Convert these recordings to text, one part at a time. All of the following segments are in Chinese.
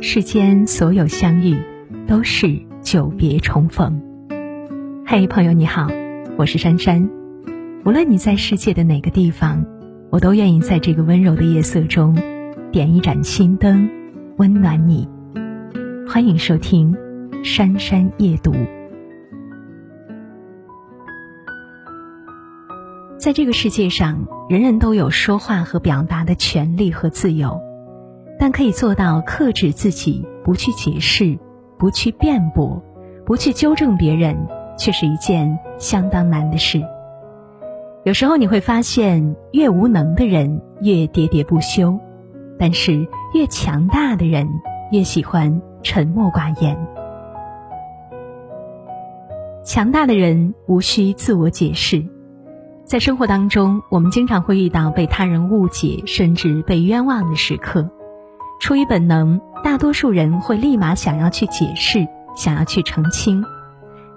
世间所有相遇，都是久别重逢。嘿，朋友你好，我是珊珊。无论你在世界的哪个地方，我都愿意在这个温柔的夜色中，点一盏心灯，温暖你。欢迎收听《珊珊夜读》。在这个世界上，人人都有说话和表达的权利和自由。但可以做到克制自己，不去解释，不去辩驳，不去纠正别人，却是一件相当难的事。有时候你会发现，越无能的人越喋喋不休，但是越强大的人越喜欢沉默寡言。强大的人无需自我解释，在生活当中，我们经常会遇到被他人误解，甚至被冤枉的时刻。出于本能，大多数人会立马想要去解释，想要去澄清，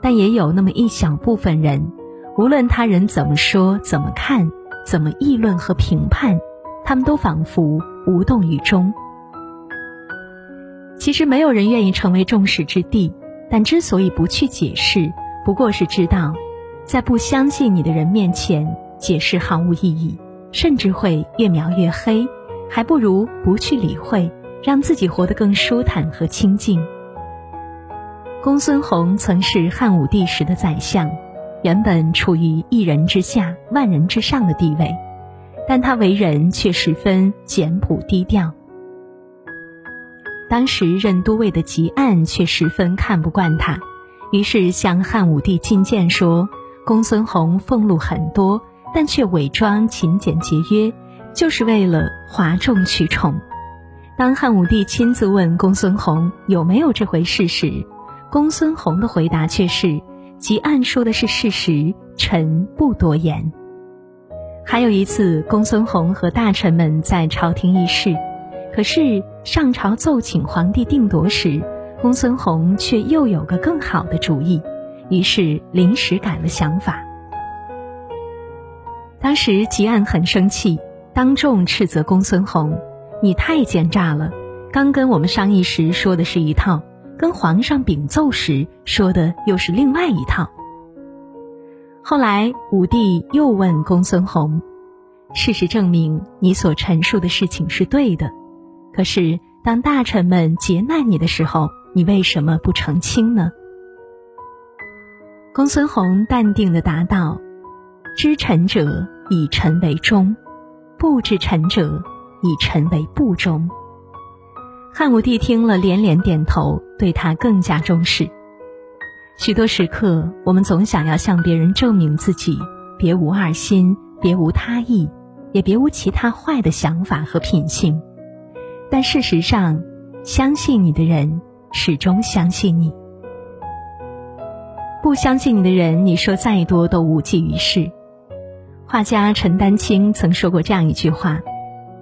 但也有那么一小部分人，无论他人怎么说、怎么看、怎么议论和评判，他们都仿佛无动于衷。其实没有人愿意成为众矢之的，但之所以不去解释，不过是知道，在不相信你的人面前，解释毫无意义，甚至会越描越黑。还不如不去理会，让自己活得更舒坦和清静。公孙弘曾是汉武帝时的宰相，原本处于一人之下、万人之上的地位，但他为人却十分简朴低调。当时任都尉的汲黯却十分看不惯他，于是向汉武帝进谏说：“公孙弘俸禄很多，但却伪装勤俭节约。”就是为了哗众取宠。当汉武帝亲自问公孙弘有没有这回事时，公孙弘的回答却是：“即按说的是事实，臣不多言。”还有一次，公孙弘和大臣们在朝廷议事，可是上朝奏请皇帝定夺时，公孙弘却又有个更好的主意，于是临时改了想法。当时汲黯很生气。当众斥责公孙弘：“你太奸诈了！刚跟我们商议时说的是一套，跟皇上禀奏时说的又是另外一套。”后来武帝又问公孙弘：“事实证明你所陈述的事情是对的，可是当大臣们劫难你的时候，你为什么不澄清呢？”公孙弘淡定的答道：“知臣者，以臣为忠。”不知臣者，以臣为不忠。汉武帝听了连连点头，对他更加重视。许多时刻，我们总想要向别人证明自己，别无二心，别无他意，也别无其他坏的想法和品性。但事实上，相信你的人始终相信你；不相信你的人，你说再多都无济于事。画家陈丹青曾说过这样一句话：“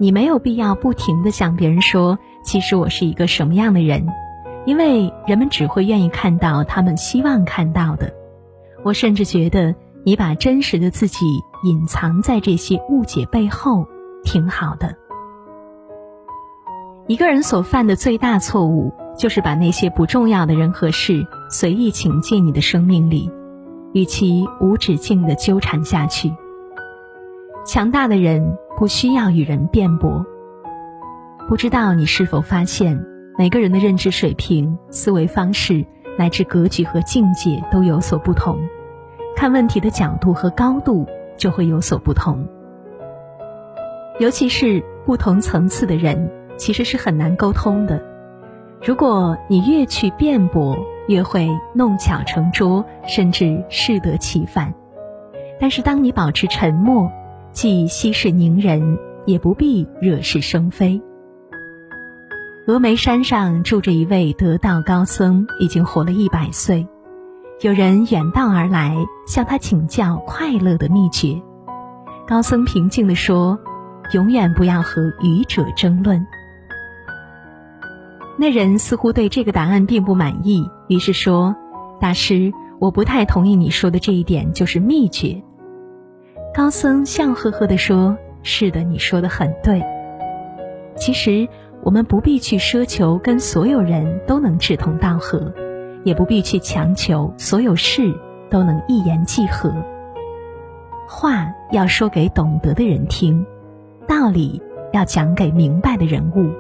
你没有必要不停的向别人说，其实我是一个什么样的人，因为人们只会愿意看到他们希望看到的。我甚至觉得，你把真实的自己隐藏在这些误解背后，挺好的。一个人所犯的最大错误，就是把那些不重要的人和事随意请进你的生命里，与其无止境的纠缠下去。”强大的人不需要与人辩驳。不知道你是否发现，每个人的认知水平、思维方式乃至格局和境界都有所不同，看问题的角度和高度就会有所不同。尤其是不同层次的人，其实是很难沟通的。如果你越去辩驳，越会弄巧成拙，甚至适得其反。但是当你保持沉默，既息事宁人，也不必惹是生非。峨眉山上住着一位得道高僧，已经活了一百岁。有人远道而来，向他请教快乐的秘诀。高僧平静地说：“永远不要和愚者争论。”那人似乎对这个答案并不满意，于是说：“大师，我不太同意你说的这一点，就是秘诀。”高僧笑呵呵地说：“是的，你说的很对。其实，我们不必去奢求跟所有人都能志同道合，也不必去强求所有事都能一言即合。话要说给懂得的人听，道理要讲给明白的人物，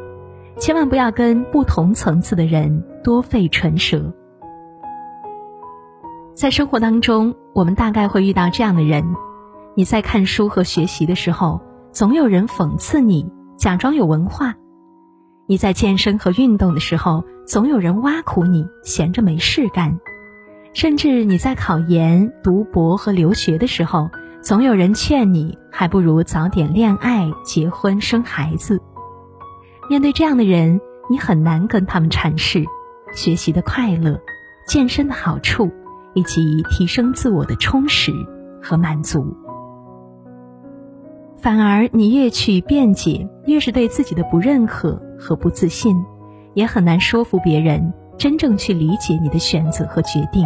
千万不要跟不同层次的人多费唇舌。在生活当中，我们大概会遇到这样的人：你在看书和学习的时候，总有人讽刺你假装有文化；你在健身和运动的时候，总有人挖苦你闲着没事干；甚至你在考研、读博和留学的时候。总有人劝你，还不如早点恋爱、结婚、生孩子。面对这样的人，你很难跟他们阐释学习的快乐、健身的好处，以及提升自我的充实和满足。反而，你越去辩解，越是对自己的不认可和不自信，也很难说服别人真正去理解你的选择和决定。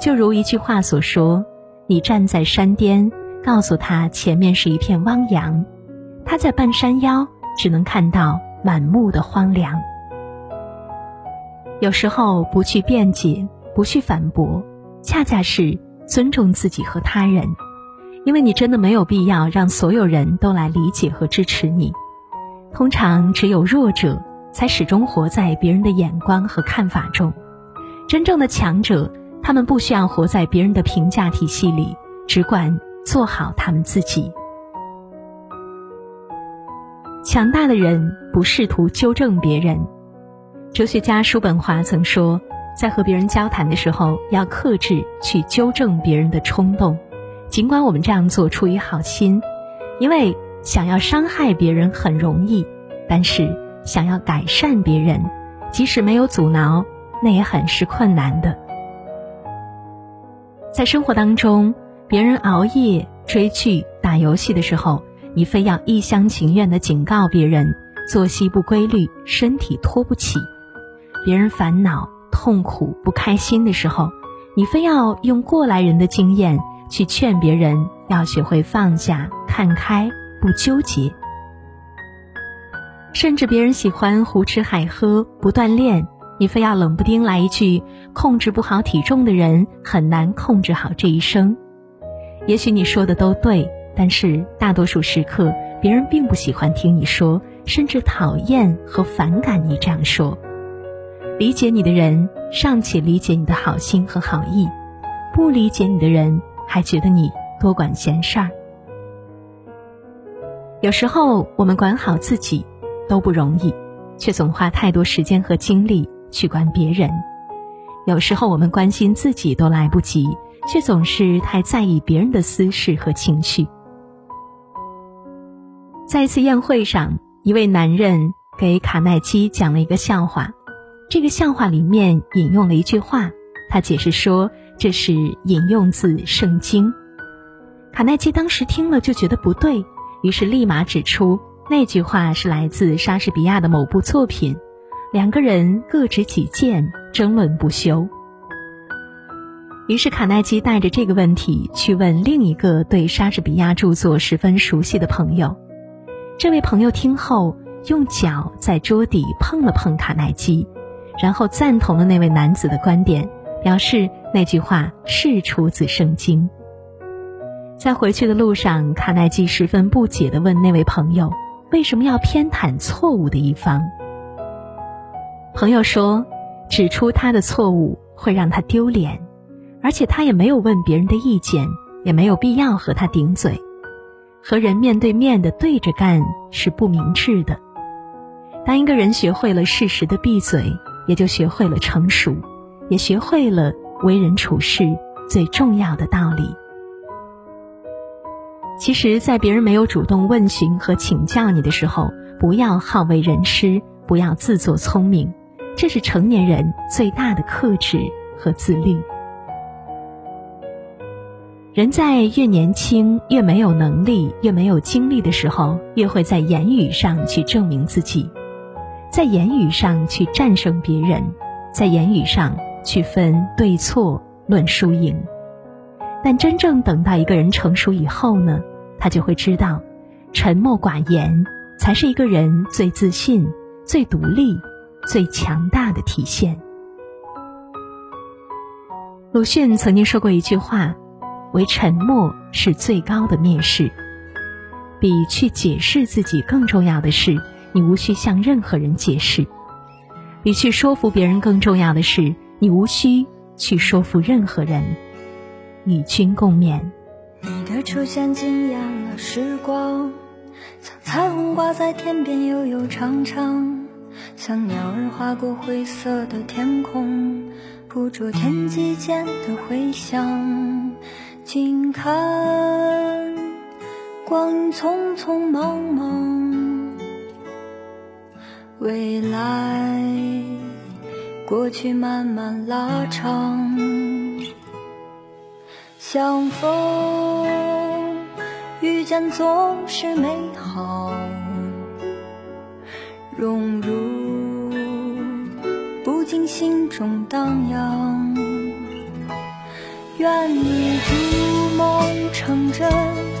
就如一句话所说。你站在山巅，告诉他前面是一片汪洋，他在半山腰只能看到满目的荒凉。有时候不去辩解，不去反驳，恰恰是尊重自己和他人，因为你真的没有必要让所有人都来理解和支持你。通常只有弱者才始终活在别人的眼光和看法中，真正的强者。他们不需要活在别人的评价体系里，只管做好他们自己。强大的人不试图纠正别人。哲学家叔本华曾说，在和别人交谈的时候，要克制去纠正别人的冲动，尽管我们这样做出于好心，因为想要伤害别人很容易，但是想要改善别人，即使没有阻挠，那也很是困难的。在生活当中，别人熬夜追剧、打游戏的时候，你非要一厢情愿地警告别人作息不规律、身体拖不起；别人烦恼、痛苦、不开心的时候，你非要用过来人的经验去劝别人要学会放下、看开、不纠结。甚至别人喜欢胡吃海喝、不锻炼。你非要冷不丁来一句“控制不好体重的人很难控制好这一生”，也许你说的都对，但是大多数时刻，别人并不喜欢听你说，甚至讨厌和反感你这样说。理解你的人尚且理解你的好心和好意，不理解你的人还觉得你多管闲事儿。有时候我们管好自己都不容易，却总花太多时间和精力。去管别人，有时候我们关心自己都来不及，却总是太在意别人的私事和情绪。在一次宴会上，一位男人给卡耐基讲了一个笑话，这个笑话里面引用了一句话，他解释说这是引用自圣经。卡耐基当时听了就觉得不对，于是立马指出那句话是来自莎士比亚的某部作品。两个人各执己见，争论不休。于是卡耐基带着这个问题去问另一个对莎士比亚著作十分熟悉的朋友。这位朋友听后，用脚在桌底碰了碰卡耐基，然后赞同了那位男子的观点，表示那句话是出自圣经。在回去的路上，卡耐基十分不解地问那位朋友：“为什么要偏袒错误的一方？”朋友说，指出他的错误会让他丢脸，而且他也没有问别人的意见，也没有必要和他顶嘴。和人面对面的对着干是不明智的。当一个人学会了适时的闭嘴，也就学会了成熟，也学会了为人处事最重要的道理。其实，在别人没有主动问询和请教你的时候，不要好为人师，不要自作聪明。这是成年人最大的克制和自律。人在越年轻、越没有能力、越没有精力的时候，越会在言语上去证明自己，在言语上去战胜别人，在言语上去分对错、论输赢。但真正等到一个人成熟以后呢，他就会知道，沉默寡言才是一个人最自信、最独立、最强大的体现。鲁迅曾经说过一句话：“为沉默是最高的蔑视。”比去解释自己更重要的是，你无需向任何人解释；比去说服别人更重要的是，你无需去说服任何人。与君共勉。你的出现惊艳了时光，像彩虹挂在天边悠悠长长，像鸟儿划过灰色的天空，捕捉天际间的回响。静看光阴匆匆忙忙，未来过去慢慢拉长。相逢遇见总是美好，融入不禁心中荡漾。愿你逐梦成真。